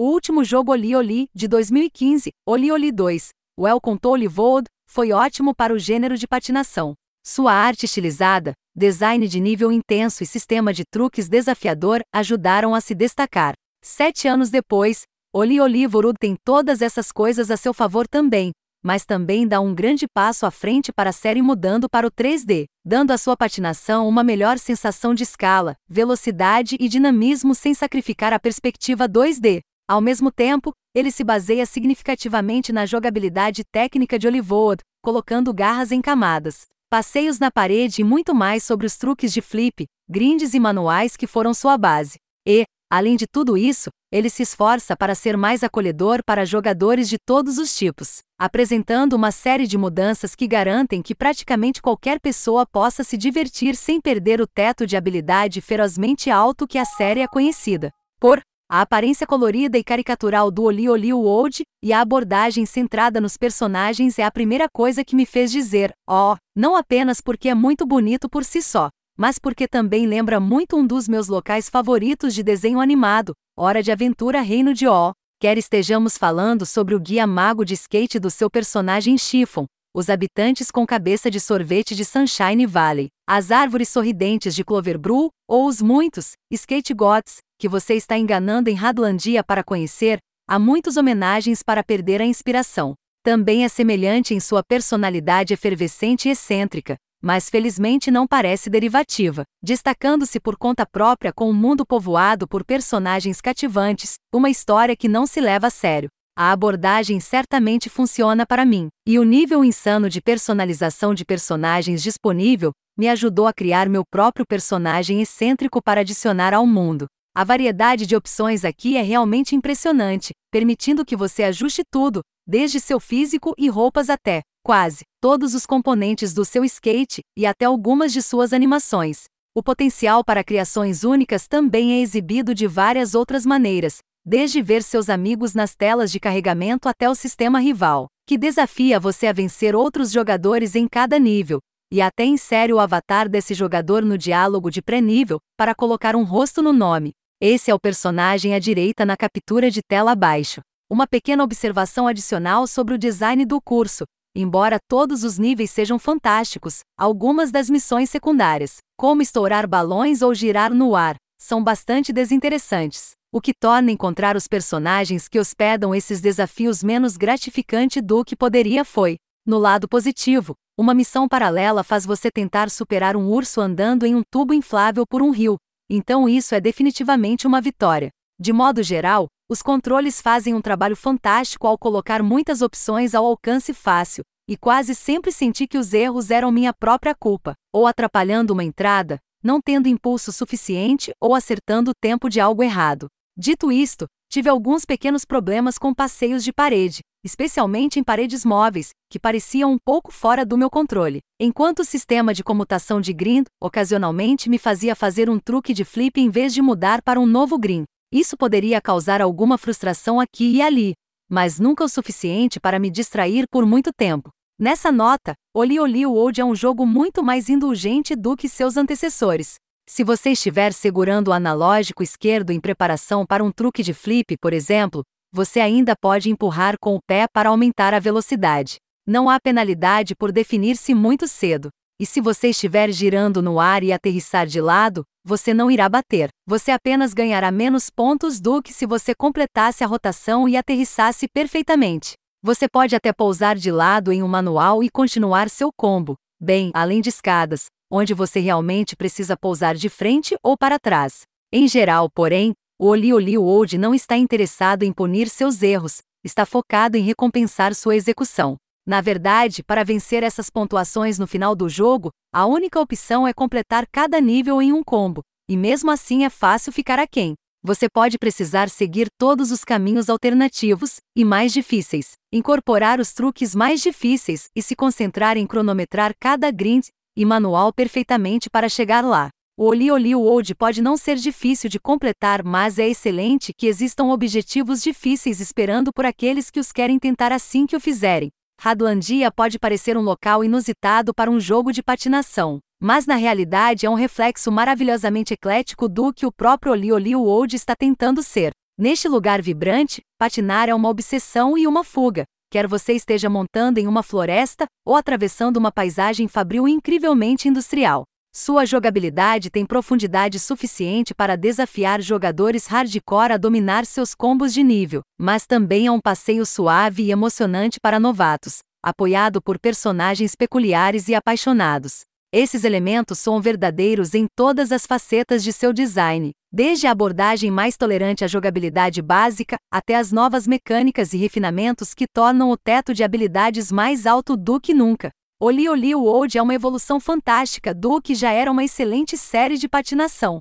O último jogo Oli Oli, de 2015, Oli Oli 2, Welcome to Olivold, foi ótimo para o gênero de patinação. Sua arte estilizada, design de nível intenso e sistema de truques desafiador ajudaram a se destacar. Sete anos depois, Oli Olivorud tem todas essas coisas a seu favor também, mas também dá um grande passo à frente para a série mudando para o 3D, dando à sua patinação uma melhor sensação de escala, velocidade e dinamismo sem sacrificar a perspectiva 2D. Ao mesmo tempo, ele se baseia significativamente na jogabilidade técnica de Olivold, colocando garras em camadas, passeios na parede e muito mais sobre os truques de flip, grinds e manuais que foram sua base. E, além de tudo isso, ele se esforça para ser mais acolhedor para jogadores de todos os tipos, apresentando uma série de mudanças que garantem que praticamente qualquer pessoa possa se divertir sem perder o teto de habilidade ferozmente alto que a série é conhecida por. A aparência colorida e caricatural do Oli Oli World e a abordagem centrada nos personagens é a primeira coisa que me fez dizer, ó, oh, não apenas porque é muito bonito por si só, mas porque também lembra muito um dos meus locais favoritos de desenho animado, Hora de Aventura Reino de O. Quer estejamos falando sobre o guia mago de skate do seu personagem Chiffon, os habitantes com cabeça de sorvete de Sunshine Valley, as árvores sorridentes de Cloverbrew, ou os muitos skate gods que você está enganando em Radlandia para conhecer, há muitas homenagens para perder a inspiração. Também é semelhante em sua personalidade efervescente e excêntrica, mas felizmente não parece derivativa, destacando-se por conta própria com um mundo povoado por personagens cativantes, uma história que não se leva a sério. A abordagem certamente funciona para mim, e o nível insano de personalização de personagens disponível me ajudou a criar meu próprio personagem excêntrico para adicionar ao mundo. A variedade de opções aqui é realmente impressionante, permitindo que você ajuste tudo, desde seu físico e roupas até, quase, todos os componentes do seu skate e até algumas de suas animações. O potencial para criações únicas também é exibido de várias outras maneiras, desde ver seus amigos nas telas de carregamento até o sistema rival, que desafia você a vencer outros jogadores em cada nível, e até insere o avatar desse jogador no diálogo de pré-nível, para colocar um rosto no nome. Esse é o personagem à direita na captura de tela abaixo. Uma pequena observação adicional sobre o design do curso. Embora todos os níveis sejam fantásticos, algumas das missões secundárias, como estourar balões ou girar no ar, são bastante desinteressantes, o que torna encontrar os personagens que hospedam esses desafios menos gratificante do que poderia foi. No lado positivo, uma missão paralela faz você tentar superar um urso andando em um tubo inflável por um rio, então isso é definitivamente uma vitória. De modo geral, os controles fazem um trabalho fantástico ao colocar muitas opções ao alcance fácil, e quase sempre senti que os erros eram minha própria culpa, ou atrapalhando uma entrada, não tendo impulso suficiente ou acertando o tempo de algo errado. Dito isto, tive alguns pequenos problemas com passeios de parede, especialmente em paredes móveis, que pareciam um pouco fora do meu controle, enquanto o sistema de comutação de grind ocasionalmente me fazia fazer um truque de flip em vez de mudar para um novo grind. Isso poderia causar alguma frustração aqui e ali, mas nunca o suficiente para me distrair por muito tempo. Nessa nota, Oli Oli World é um jogo muito mais indulgente do que seus antecessores. Se você estiver segurando o analógico esquerdo em preparação para um truque de flip, por exemplo, você ainda pode empurrar com o pé para aumentar a velocidade. Não há penalidade por definir-se muito cedo. E se você estiver girando no ar e aterrissar de lado, você não irá bater. Você apenas ganhará menos pontos do que se você completasse a rotação e aterrissasse perfeitamente. Você pode até pousar de lado em um manual e continuar seu combo, bem, além de escadas, onde você realmente precisa pousar de frente ou para trás. Em geral, porém, o Oli Oli Old não está interessado em punir seus erros, está focado em recompensar sua execução. Na verdade, para vencer essas pontuações no final do jogo, a única opção é completar cada nível em um combo, e mesmo assim é fácil ficar aquém. Você pode precisar seguir todos os caminhos alternativos e mais difíceis, incorporar os truques mais difíceis e se concentrar em cronometrar cada grind e manual perfeitamente para chegar lá. O Oli Oli World pode não ser difícil de completar, mas é excelente que existam objetivos difíceis esperando por aqueles que os querem tentar assim que o fizerem. Radlandia pode parecer um local inusitado para um jogo de patinação, mas na realidade é um reflexo maravilhosamente eclético do que o próprio Oli Oli World está tentando ser. Neste lugar vibrante, patinar é uma obsessão e uma fuga, quer você esteja montando em uma floresta ou atravessando uma paisagem fabril incrivelmente industrial. Sua jogabilidade tem profundidade suficiente para desafiar jogadores hardcore a dominar seus combos de nível, mas também é um passeio suave e emocionante para novatos, apoiado por personagens peculiares e apaixonados. Esses elementos são verdadeiros em todas as facetas de seu design, desde a abordagem mais tolerante à jogabilidade básica, até as novas mecânicas e refinamentos que tornam o teto de habilidades mais alto do que nunca. Oli Oli World é uma evolução fantástica do que já era uma excelente série de patinação.